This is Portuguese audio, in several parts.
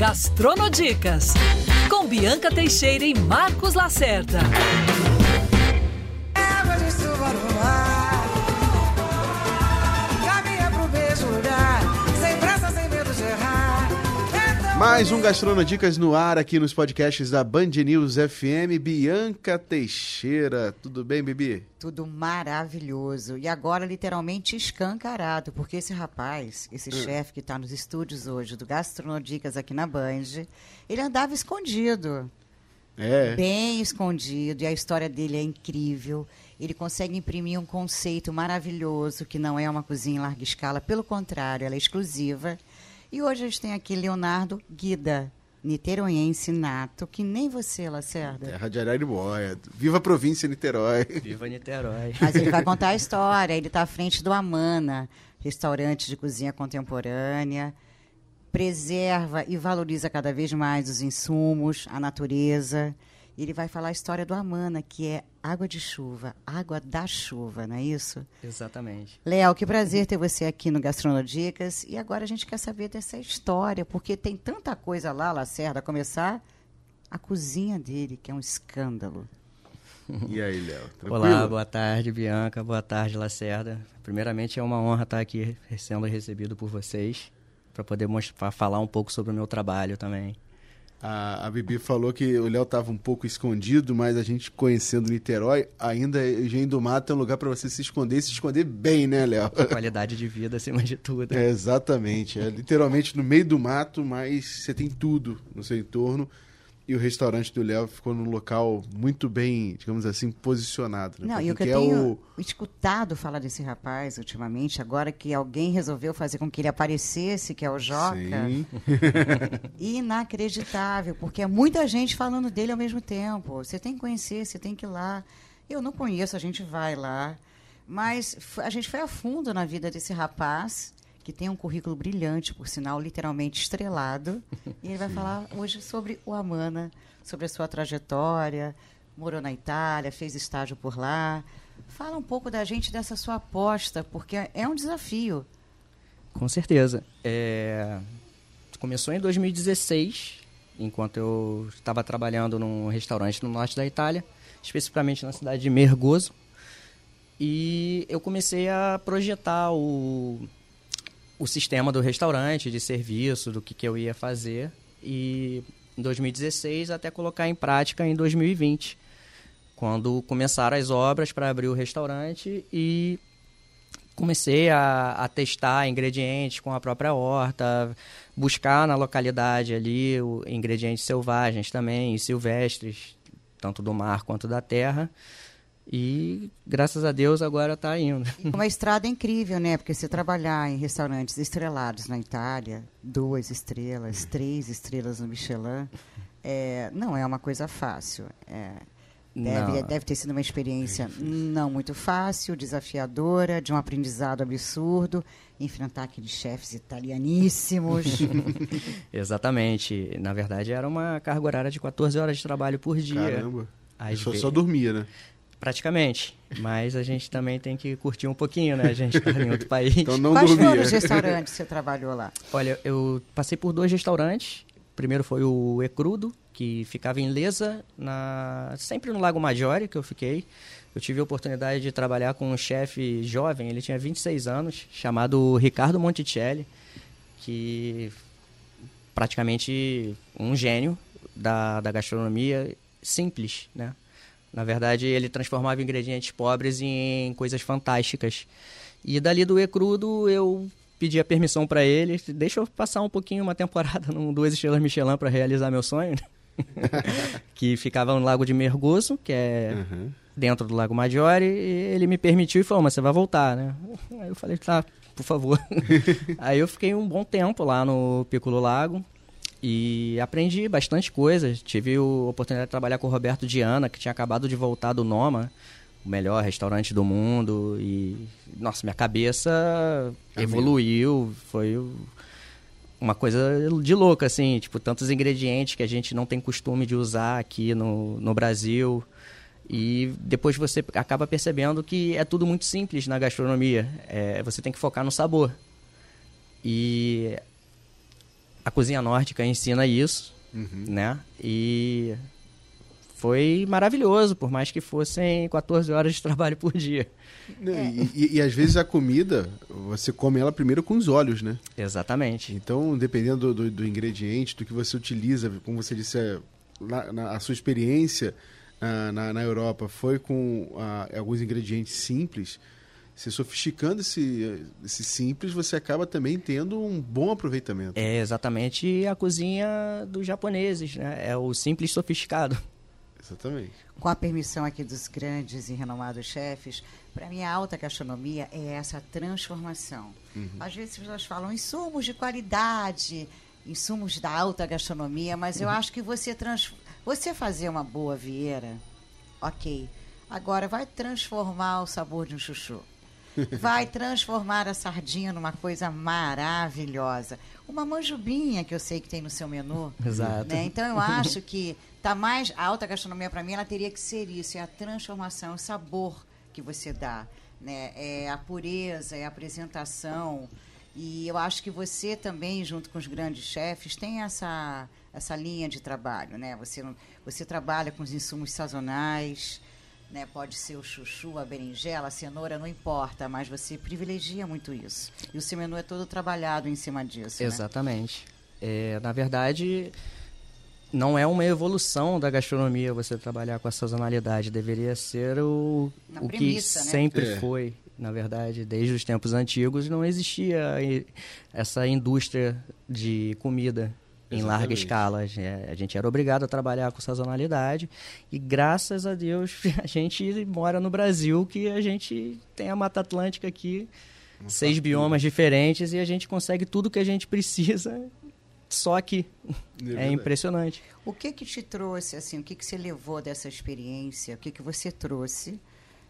Gastronodicas, com Bianca Teixeira e Marcos Lacerda. Mais um Gastronodicas no ar aqui nos podcasts da Band News FM. Bianca Teixeira. Tudo bem, Bibi? Tudo maravilhoso. E agora, literalmente, escancarado, porque esse rapaz, esse chefe que está nos estúdios hoje do Gastronodicas aqui na Band, ele andava escondido. É. Bem escondido. E a história dele é incrível. Ele consegue imprimir um conceito maravilhoso, que não é uma cozinha em larga escala. Pelo contrário, ela é exclusiva. E hoje a gente tem aqui Leonardo Guida, niteroense nato, que nem você, Lacerda. Terra de Araribóia. Viva a província Niterói. Viva Niterói. Mas ele vai contar a história. Ele está à frente do Amana, restaurante de cozinha contemporânea. Preserva e valoriza cada vez mais os insumos, a natureza. E ele vai falar a história do Amana, que é água de chuva, água da chuva, não é isso? Exatamente. Léo, que prazer ter você aqui no Gastronodicas. E agora a gente quer saber dessa história, porque tem tanta coisa lá, Lacerda, a começar a cozinha dele, que é um escândalo. E aí, Léo? Olá, boa tarde, Bianca. Boa tarde, Lacerda. Primeiramente, é uma honra estar aqui sendo recebido por vocês para poder mostrar, falar um pouco sobre o meu trabalho também. A, a Bibi falou que o Léo estava um pouco escondido, mas a gente conhecendo Niterói, ainda Engenho do Mato é um lugar para você se esconder e se esconder bem, né, Léo? Qualidade de vida acima de tudo. É, exatamente. É literalmente no meio do mato, mas você tem tudo no seu entorno. E o restaurante do Léo ficou num local muito bem, digamos assim, posicionado. Né? Não, e o que eu quer tenho escutado falar desse rapaz ultimamente, agora que alguém resolveu fazer com que ele aparecesse, que é o Joca, Sim. inacreditável, porque é muita gente falando dele ao mesmo tempo. Você tem que conhecer, você tem que ir lá. Eu não conheço, a gente vai lá. Mas a gente foi a fundo na vida desse rapaz, que tem um currículo brilhante, por sinal, literalmente estrelado. E ele vai falar hoje sobre o Amana, sobre a sua trajetória. Morou na Itália, fez estágio por lá. Fala um pouco da gente dessa sua aposta, porque é um desafio. Com certeza. É, Começou em 2016, enquanto eu estava trabalhando num restaurante no norte da Itália, especificamente na cidade de Mergoso. E eu comecei a projetar o, o sistema do restaurante, de serviço, do que, que eu ia fazer. E em 2016 até colocar em prática em 2020, quando começaram as obras para abrir o restaurante e comecei a, a testar ingredientes com a própria horta, buscar na localidade ali o, ingredientes selvagens também, e silvestres, tanto do mar quanto da terra. E graças a Deus agora está indo. Uma estrada incrível, né? Porque você trabalhar em restaurantes estrelados na Itália, duas estrelas, três estrelas no Michelin, é, não é uma coisa fácil. É, deve, Não. deve ter sido uma experiência não muito fácil, desafiadora, de um aprendizado absurdo, enfrentar aqueles chefes italianíssimos. Exatamente. Na verdade, era uma carga horária de 14 horas de trabalho por dia. Caramba. Às Só, só dormia, né? Praticamente. Mas a gente também tem que curtir um pouquinho, né? A gente está em outro país. Então não Quais dormia. foram os restaurantes que você trabalhou lá? Olha, eu passei por dois restaurantes. O primeiro foi o Ecrudo, que ficava em Lesa, na... sempre no Lago Maggiore, que eu fiquei. Eu tive a oportunidade de trabalhar com um chefe jovem, ele tinha 26 anos, chamado Ricardo Monticelli, que praticamente um gênio da, da gastronomia simples, né? Na verdade, ele transformava ingredientes pobres em coisas fantásticas. E dali do E-Crudo, eu pedi a permissão para ele, deixa eu passar um pouquinho uma temporada num Duas Estrelas Michelin para realizar meu sonho, né? que ficava no Lago de Mergoso, que é Uhum. dentro do Lago Maggiore, e ele me permitiu e falou, mas você vai voltar, né? Aí eu falei, tá, por favor. Aí eu fiquei um bom tempo lá no Piccolo Lago e aprendi bastante coisa. Tive a oportunidade de trabalhar com o Roberto Diana, que tinha acabado de voltar do Noma, o melhor restaurante do mundo. E, nossa, minha cabeça evoluiu, foi uma coisa de louco, assim, tipo, tantos ingredientes que a gente não tem costume de usar aqui no, no Brasil. E depois você acaba percebendo que é tudo muito simples na gastronomia. É, você tem que focar no sabor. E a cozinha nórdica ensina isso, né? E foi maravilhoso, por mais que fossem 14 horas de trabalho por dia. Né, E, e- e às vezes a comida, você come ela primeiro com os olhos, né? Exatamente. Então, dependendo do, do- do ingrediente, do que você utiliza, como você disse, é, na, na- a sua experiência ah, na, na Europa foi com ah, alguns ingredientes simples. Se sofisticando esse, esse simples, você acaba também tendo um bom aproveitamento. É exatamente a cozinha dos japoneses, né? É o simples sofisticado. Exatamente. Com a permissão aqui dos grandes e renomados chefes, para mim a alta gastronomia é essa transformação. Às vezes as pessoas falam insumos de qualidade, insumos da alta gastronomia, mas eu acho que você, trans... você fazer uma boa vieira, ok. Agora vai transformar o sabor de um chuchu. Vai transformar a sardinha numa coisa maravilhosa. Uma manjubinha que eu sei que tem no seu menu. Exato. né? Então eu acho que tá mais a alta gastronomia para mim ela teria que ser isso, é a transformação, o sabor que você dá, né? É a pureza, é a apresentação. E eu acho que você também, junto com os grandes chefes, tem essa essa linha de trabalho, né? Você você trabalha com os insumos sazonais, né? Pode ser o chuchu, a berinjela, a cenoura, não importa, mas você privilegia muito isso. E o seu menu é todo trabalhado em cima disso, né? Exatamente. É, na verdade, não é uma evolução da gastronomia você trabalhar com a sazonalidade. Deveria ser o, Na o que né? sempre É. foi. Na verdade, desde os tempos antigos não existia essa indústria de comida em larga Exatamente. escala. É, A gente era obrigado a trabalhar com sazonalidade e graças a Deus a gente mora no Brasil que a gente tem a Mata Atlântica aqui, seis biomas diferentes e a gente consegue tudo que a gente precisa só aqui. É, verdade. impressionante. O que que te trouxe, assim, o que que você levou dessa experiência, o que que você trouxe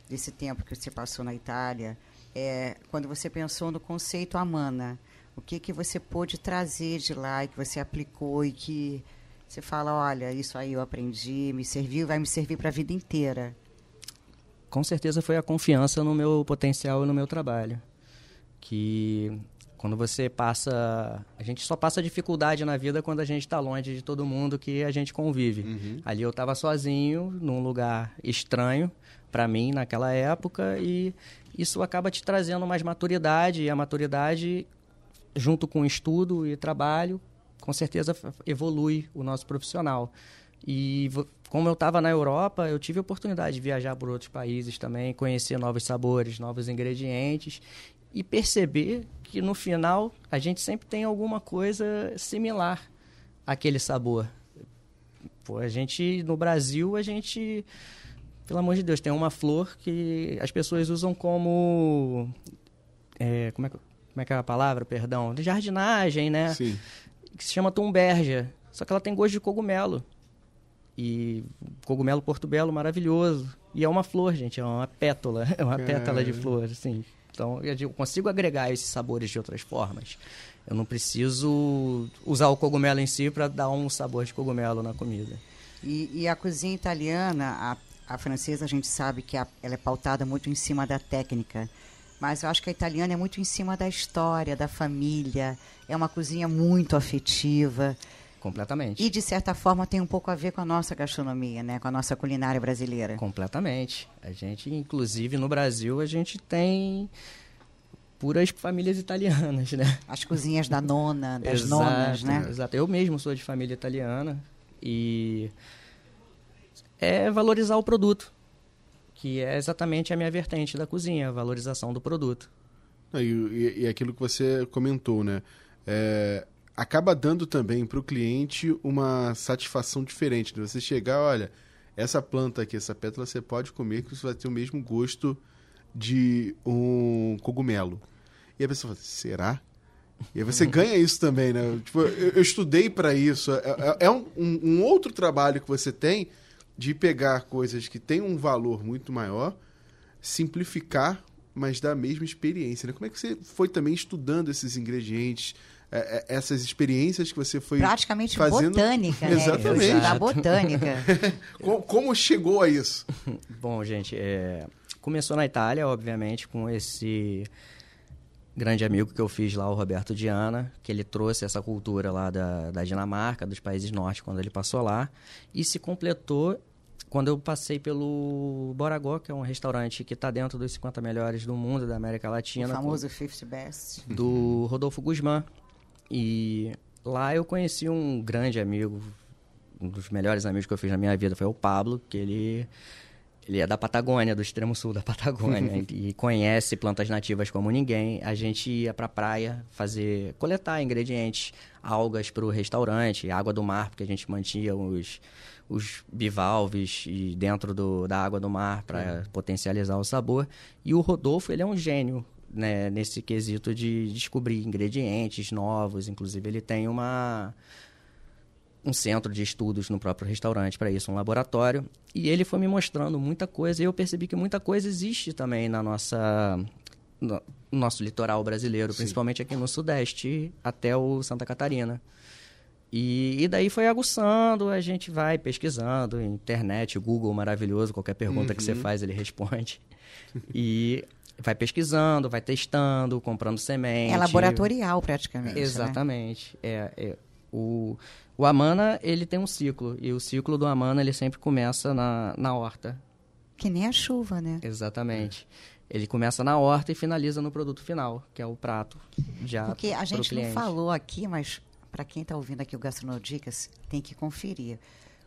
desse tempo que você passou na Itália, é, quando você pensou no conceito Amana, o que que você pôde trazer de lá e que você aplicou e que você fala, olha, isso aí eu aprendi, me serviu, vai me servir para a vida inteira. com certeza foi a confiança no meu potencial e no meu trabalho. Que quando você passa. A gente só passa dificuldade na vida quando a gente está longe de todo mundo que a gente convive. Ali eu estava sozinho, num lugar estranho para mim naquela época, e isso acaba te trazendo mais maturidade, e a maturidade, junto com estudo e trabalho, com certeza evolui o nosso profissional. E como eu estava na Europa, eu tive a oportunidade de viajar por outros países também, conhecer novos sabores, novos ingredientes e perceber que no final a gente sempre tem alguma coisa similar àquele sabor. Pô, a gente no Brasil a gente, pelo amor de Deus, tem uma flor que as pessoas usam como é, como, é, que- como é que é a palavra? Perdão, de jardinagem, né? Sim. que se chama tumbergia. Só que ela tem gosto de cogumelo. E cogumelo portobello maravilhoso. E é uma flor, gente, é uma pétala, é uma pétala de flor, assim. Então eu digo, consigo agregar esses sabores de outras formas. Eu não preciso usar o cogumelo em si para dar um sabor de cogumelo na comida. E, e a cozinha italiana, a, a francesa, a gente sabe que a- ela é pautada muito em cima da técnica. Mas eu acho que a italiana é muito em cima da história, da família. É uma cozinha muito afetiva. Completamente. E, de certa forma, tem um pouco a ver com a nossa gastronomia, né? com a nossa culinária brasileira. Completamente. A gente, inclusive no Brasil, a gente tem puras famílias italianas, né? As cozinhas da nona, das Exato, nonas, né? Exato. Eu mesmo sou de família italiana e é valorizar o produto, que é exatamente a minha vertente da cozinha, a valorização do produto. E, e, e aquilo que você comentou, né? É, acaba dando também para o cliente uma satisfação diferente. De você chegar, olha, essa planta aqui, essa pétala, você pode comer que você vai ter o mesmo gosto de um cogumelo. E a pessoa fala, será? E aí você ganha isso também, né? Tipo, eu, eu estudei para isso. É, é- é um- um outro trabalho que você tem de pegar coisas que têm um valor muito maior, simplificar, mas dar a mesma experiência. Né? Como é que você foi também estudando esses ingredientes, é, é, essas experiências que você foi Praticamente fazendo? botânica, né? Exatamente. Da botânica. Co- Como, chegou a isso? Bom, gente, é, começou na Itália, obviamente, com esse grande amigo que eu fiz lá, o Roberto Diana, que ele trouxe essa cultura lá da, da Dinamarca, dos países norte, quando ele passou lá, e se completou quando eu passei pelo Boragó, que é um restaurante que está dentro dos 50 melhores do mundo, da América O Latina. famoso 50 Best. do Rodolfo Guzmán. E lá eu conheci um grande amigo, um dos melhores amigos que eu fiz na minha vida foi o Pablo, que ele ele é da Patagônia, do extremo sul da Patagônia, e conhece plantas nativas como ninguém. A gente ia pra praia fazer, coletar ingredientes, algas para o restaurante, água do mar, porque a gente mantinha os, os bivalves e dentro do, da água do mar para potencializar o sabor. E o Rodolfo, ele é um gênio né, nesse quesito de descobrir ingredientes novos. Inclusive, ele tem uma um centro de estudos no próprio restaurante para isso, um laboratório. E ele foi me mostrando muita coisa e eu percebi que muita coisa existe também na nossa no nosso litoral brasileiro, principalmente aqui no Sudeste até o Santa Catarina. E, e daí foi aguçando, a gente vai pesquisando, internet, Google maravilhoso, qualquer pergunta que você faz ele responde. E vai pesquisando, vai testando, comprando semente. É laboratorial, praticamente. né? Exatamente. É, é, o, o Amana, ele tem um ciclo, e o ciclo do Amana, ele sempre começa na, na horta. Que nem a chuva, né? Exatamente. Ele começa na horta e finaliza no produto final, que é o prato já Porque a pro gente não falou aqui, mas para quem está ouvindo aqui o Gastronodicas, tem que conferir.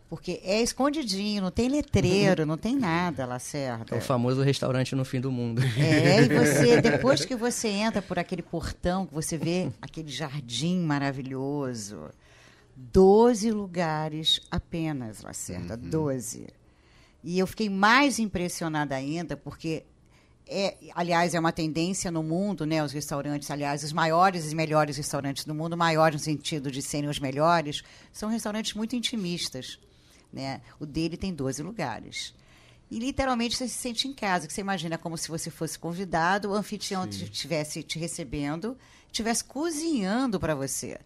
Porque é escondidinho, não tem letreiro, não tem nada, Lacerda. É o famoso restaurante no fim do mundo. É, e você, depois que você entra por aquele portão, que você vê aquele jardim maravilhoso, 12 lugares apenas, Lacerda, 12. E eu fiquei mais impressionada ainda, porque, é, aliás, é uma tendência no mundo, né? Os restaurantes, aliás, os maiores e melhores restaurantes do mundo, maiores no sentido de serem os melhores, são restaurantes muito intimistas. Né? O dele tem 12 lugares. E literalmente você se sente em casa, que você imagina como se você fosse convidado, o anfitrião estivesse te recebendo, estivesse cozinhando para você.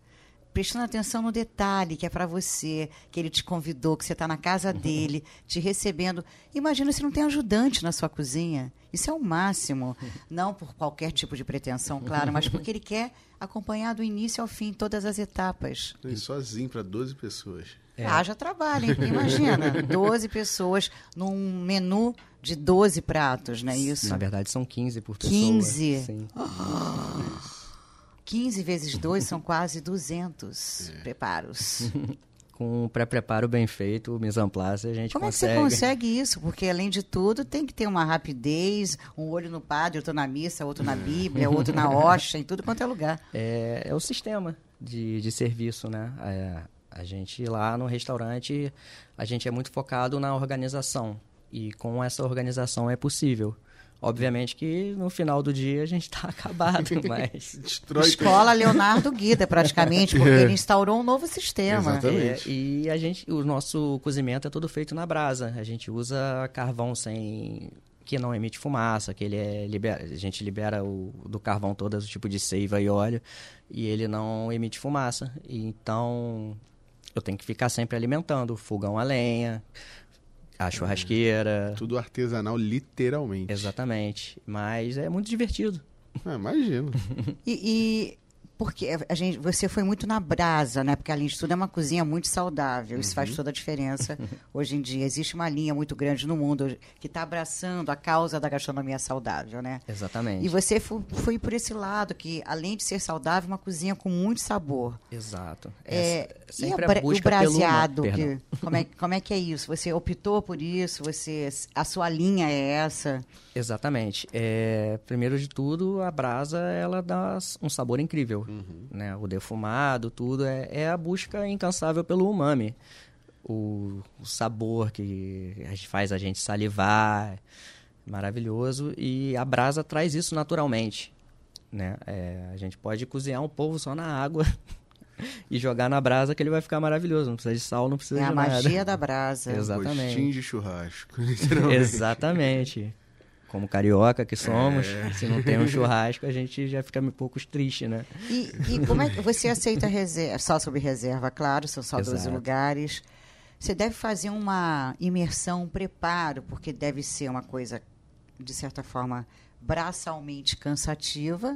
Prestando atenção no detalhe que é para você, que ele te convidou, que você está na casa dele, te recebendo. Imagina se não tem ajudante na sua cozinha. Isso é o máximo. Não por qualquer tipo de pretensão, claro, mas porque ele quer acompanhar do início ao fim todas as etapas. E sozinho para 12 pessoas. Haja trabalho, hein? Imagina, 12 pessoas num menu de 12 pratos, não é isso? Na verdade, são 15 por pessoa. 15? Sim. 15 vezes 2 são quase 200 É. preparos. Com um pré-preparo bem feito, o mise en place, a gente Como é que você consegue. consegue isso? Porque, além de tudo, tem que ter uma rapidez, um olho no padre, outro na missa, outro na Bíblia, outro na hoxa, em tudo quanto é lugar. É, é o sistema de, de serviço, né? É, a gente lá no restaurante, a gente é muito focado na organização. E com essa organização é possível. Obviamente que no final do dia a gente está acabado, mas... Destrói Escola Leonardo Guida, praticamente, porque ele instaurou um novo sistema. Exatamente. É, e a gente, o nosso cozimento é todo feito na brasa. A gente usa carvão sem que não emite fumaça, que ele é libera, a gente libera o, do carvão todo o tipo de seiva e óleo e ele não emite fumaça. E Então eu tenho que ficar sempre alimentando, fogão a lenha, a churrasqueira. Tudo artesanal, literalmente. Exatamente. Mas é muito divertido. Ah, imagino. E, e porque a gente, você foi muito na brasa, né? Porque além de tudo é uma cozinha muito saudável. Isso Uhum. faz toda a diferença hoje em dia. Existe uma linha muito grande no mundo que está abraçando a causa da gastronomia saudável, né? Exatamente. E você fo- foi por esse lado que, além de ser saudável, uma cozinha com muito sabor. Exato. É, Essa- e sempre a a o busca pelo braseado, perdão. que- como, é, como é que é isso? Você optou por isso? Você, a sua linha é essa? Exatamente. É, primeiro de tudo, a brasa ela dá um sabor incrível, né? O defumado, tudo é, é a busca incansável pelo umami, o, o sabor que a gente faz a gente salivar, maravilhoso e a brasa traz isso naturalmente, né? É, a gente pode cozinhar um polvo só na água e jogar na brasa que ele vai ficar maravilhoso. Não precisa de sal, não precisa É a de nada. magia da brasa. Exatamente. Gostinho de churrasco. Exatamente. Como carioca que somos, É. se não tem um churrasco, a gente já fica um pouco triste, né? E, e como é que você aceita reserva? Só sobre reserva, claro, são só 12 Exato. lugares. Você deve fazer uma imersão, um preparo, porque deve ser uma coisa, de certa forma, braçalmente cansativa.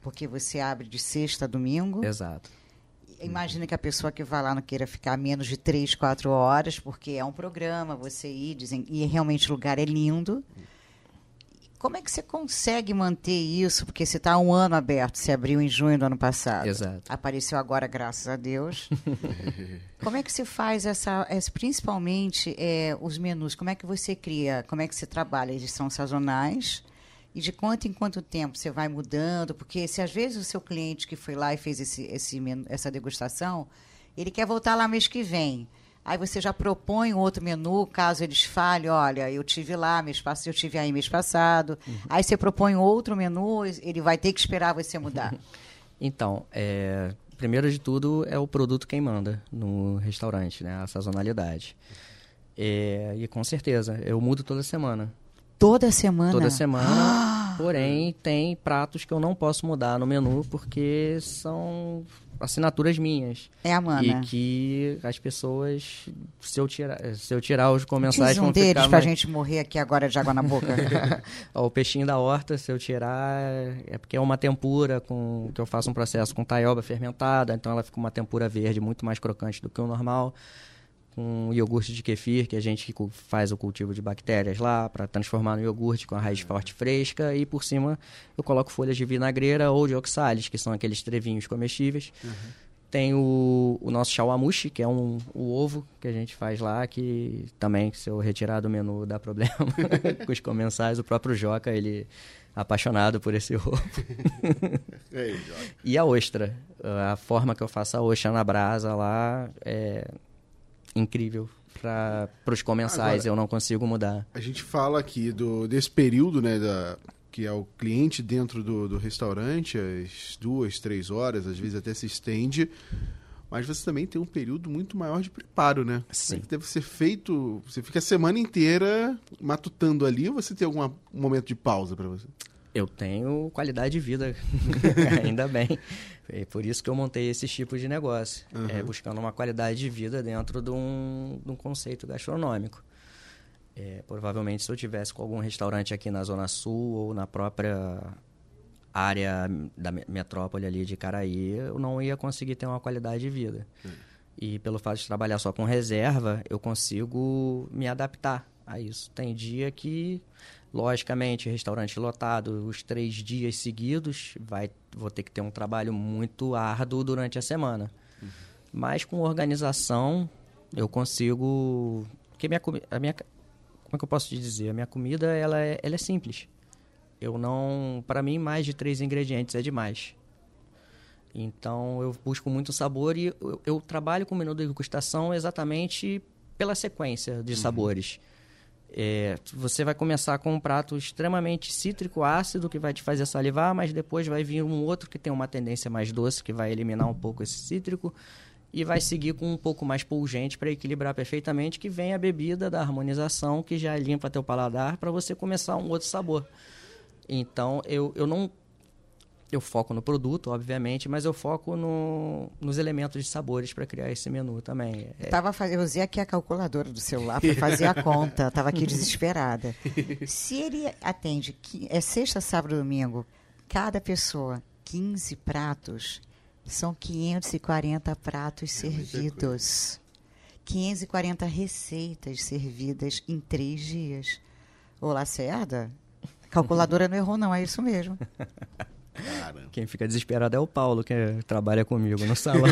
Porque você abre de sexta a domingo. Exato. Imagina que a pessoa que vai lá não queira ficar menos de três, quatro horas, porque é um programa, você ir, dizem, e realmente o lugar é lindo. Como é que você consegue manter isso? Porque você está um ano aberto, você abriu em junho do ano passado. Exato. Apareceu agora, graças a Deus. como é que você faz essa, essa principalmente é, os menus? Como é que você cria? Como é que você trabalha? Eles são sazonais? E de quanto em quanto tempo você vai mudando? Porque se às vezes o seu cliente que foi lá e fez esse, esse essa degustação, ele quer voltar lá mês que vem. Aí você já propõe um outro menu, caso eles falem, olha, eu tive lá mês passado, eu tive aí mês passado. Uhum. Aí você propõe outro menu, ele vai ter que esperar você mudar. Então, é, primeiro de tudo é o produto quem manda no restaurante, né? A sazonalidade. É, e com certeza, eu mudo toda semana. Toda semana? Toda semana. porém, tem pratos que eu não posso mudar no menu porque são assinaturas minhas. É a mana. E que as pessoas, se eu tirar, se eu tirar os comensais... Diz um deles pra mais... gente morrer aqui agora de água na boca. o peixinho da horta, se eu tirar, é porque é uma tempura com que eu faço um processo com taioba fermentada, então ela fica uma tempura verde muito mais crocante do que o normal com iogurte de kefir, que a gente faz o cultivo de bactérias lá para transformar no iogurte com a raiz forte fresca e por cima eu coloco folhas de vinagreira ou de oxalis, que são aqueles trevinhos comestíveis. Uhum. Tem o, o nosso shawamushi, que é um, o ovo que a gente faz lá, que também, se eu retirar do menu, dá problema com os comensais. O próprio Joca, ele apaixonado por esse ovo. Ei, e a ostra. A forma que eu faço a ostra na brasa lá é incrível para os comensais, Agora, eu não consigo mudar. A gente fala aqui do, desse período, né, da, que é o cliente dentro do, do restaurante, as duas, três horas, às vezes até se estende, mas você também tem um período muito maior de preparo, né? Sim. Que deve ser feito, você fica a semana inteira matutando ali, ou você tem algum momento de pausa para você? Eu tenho qualidade de vida, ainda bem. É por isso que eu montei esse tipo de negócio, uhum. é, buscando uma qualidade de vida dentro de um, de um conceito gastronômico. É, provavelmente, se eu tivesse com algum restaurante aqui na Zona Sul ou na própria área da metrópole ali de Caraí, eu não ia conseguir ter uma qualidade de vida. Uhum. E pelo fato de trabalhar só com reserva, eu consigo me adaptar a isso. Tem dia que Logicamente, restaurante lotado os três dias seguidos, vai, vou ter que ter um trabalho muito árduo durante a semana. Uhum. Mas com organização, eu consigo. Porque minha, a minha, como é que eu posso te dizer? A minha comida ela é, ela é simples. Eu não. Para mim, mais de três ingredientes é demais. Então eu busco muito sabor e eu, eu trabalho com o menu de degustação exatamente pela sequência de uhum. sabores. É, você vai começar com um prato extremamente cítrico, ácido, que vai te fazer salivar, mas depois vai vir um outro que tem uma tendência mais doce, que vai eliminar um pouco esse cítrico, e vai seguir com um pouco mais pungente para equilibrar perfeitamente, que vem a bebida da harmonização, que já limpa teu paladar, para você começar um outro sabor. Então, eu, eu não eu foco no produto, obviamente, mas eu foco no, nos elementos de sabores para criar esse menu também. É... Eu, tava, eu usei aqui a calculadora do celular para fazer a conta, estava aqui desesperada. Se ele atende, é sexta, sábado, domingo, cada pessoa, 15 pratos, são 540 pratos é servidos. 540 receitas servidas em três dias. Ô, Lacerda, calculadora não errou não, é isso mesmo. Cara. Quem fica desesperado é o Paulo, que trabalha comigo no salão.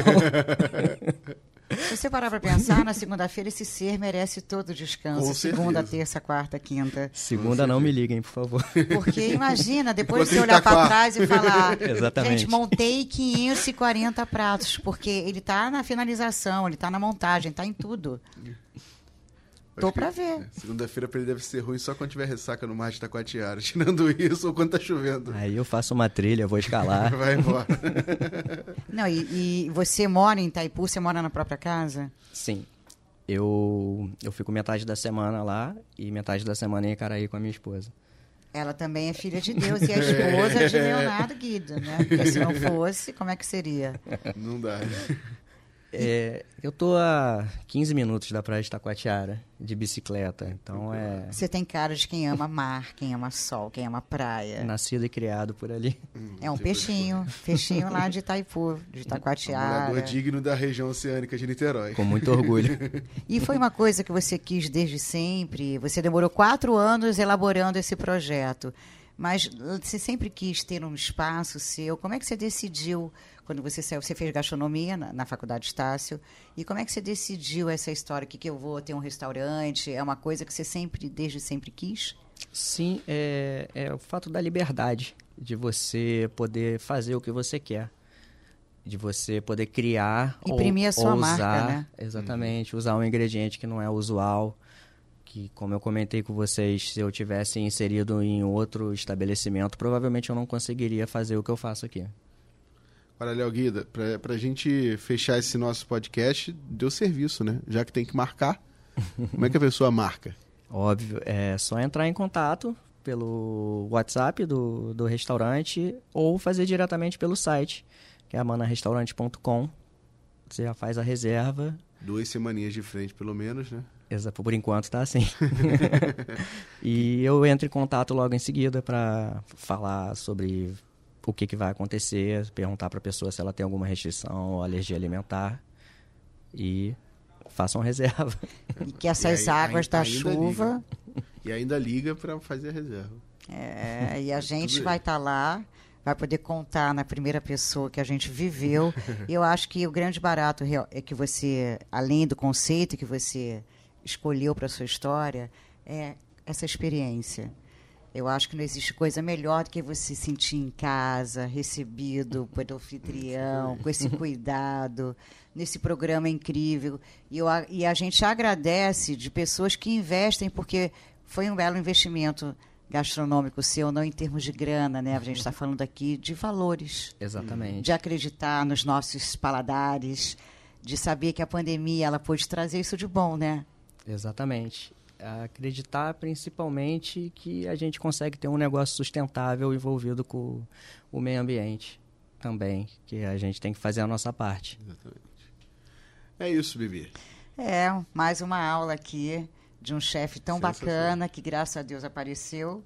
Se você parar para pensar, na segunda-feira esse ser merece todo o descanso. Com segunda, certeza. terça, quarta, quinta. Segunda não me liguem, por favor. Porque imagina, depois de você olhar para trás e falar, Exatamente. gente, montei 540 pratos, porque ele está na finalização, ele está na montagem, está em tudo. Tô pra ver. É, Segunda-feira pra ele deve ser ruim só quando tiver ressaca no mar de Taquatiara. Tirando isso ou quando tá chovendo. Aí eu faço uma trilha, vou escalar. Vai embora. Não, e, e, você mora em Itaipu? Você mora na própria casa? Sim. Eu, eu fico metade da semana lá e metade da semana em Icaraí com a minha esposa. Ela também é filha de Deus e a esposa de Leonardo Guido, né? Porque se não fosse, como é que seria? Não dá. É, eu tô a 15 minutos da praia de Taquatiara, de bicicleta. Então é Você tem cara de quem ama mar, quem ama sol, quem ama praia. nascido e criado por ali. É um peixinho, peixinho lá de Itaipu, de Um Itacoatiara. morador digno da região oceânica de Niterói. Com muito orgulho. E foi uma coisa que você quis desde sempre. Você demorou quatro anos elaborando esse projeto. Mas você sempre quis ter um espaço seu. Como é que você decidiu, quando você saiu, você fez gastronomia na, na Faculdade Estácio, e como é que você decidiu essa história? Que, que eu vou ter um restaurante? É uma coisa que você sempre, desde sempre quis? Sim, é, é o fato da liberdade, de você poder fazer o que você quer. De você poder criar Imprimir ou, a sua ou marca, usar, né? Exatamente, usar um ingrediente que não é usual. Que, como eu comentei com vocês, se eu tivesse inserido em outro estabelecimento, provavelmente eu não conseguiria fazer o que eu faço aqui. Olha, Léo Guida, pra, pra gente fechar esse nosso podcast, deu serviço, né? Já que tem que marcar, como é que a pessoa marca? Óbvio, é só entrar em contato pelo WhatsApp do, do restaurante ou fazer diretamente pelo site, que é amanarestaurante.com. Você já faz a reserva. Duas semaninhas de frente, pelo menos, né? Exa- Por enquanto tá assim. e eu entro em contato logo em seguida para falar sobre o que, que vai acontecer, perguntar para a pessoa se ela tem alguma restrição ou alergia alimentar e façam reserva. E que essas E aí, águas ai- da ainda chuva. E ainda liga pra fazer a reserva. É, e a gente vai estar lá, vai poder contar na primeira pessoa que a gente viveu. E eu acho que o grande barato é que você, além do conceito que você escolheu para sua história, é essa experiência. Eu acho que não existe coisa melhor do que você se sentir em casa, recebido pelo anfitrião, com esse cuidado, nesse programa incrível. E, eu a- e a gente agradece de pessoas que investem, porque foi um belo investimento gastronômico seu, não em termos de grana, né? A gente está falando aqui de valores, Exatamente. de acreditar nos nossos paladares, de saber que a pandemia ela pôde trazer isso de bom, né? Exatamente. Acreditar principalmente que a gente consegue ter um negócio sustentável envolvido com o meio ambiente também, que a gente tem que fazer a nossa parte. É isso, Bibi. É, mais uma aula aqui de um chefe tão bacana que, graças a Deus, apareceu.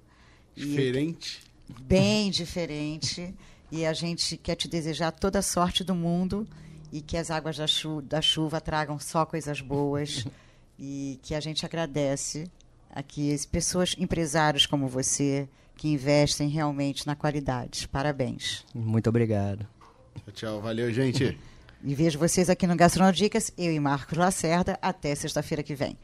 E Diferente. bem diferente. E a gente quer te desejar toda a sorte do mundo e que as águas da, chu- da chuva tragam só coisas boas. e que a gente agradece aqui as pessoas, empresários como você, que investem realmente na qualidade. Parabéns. Muito obrigado. Tchau, tchau. Valeu, gente. E vejo vocês aqui no Gastronodicas, eu e Marcos Lacerda, até sexta-feira que vem.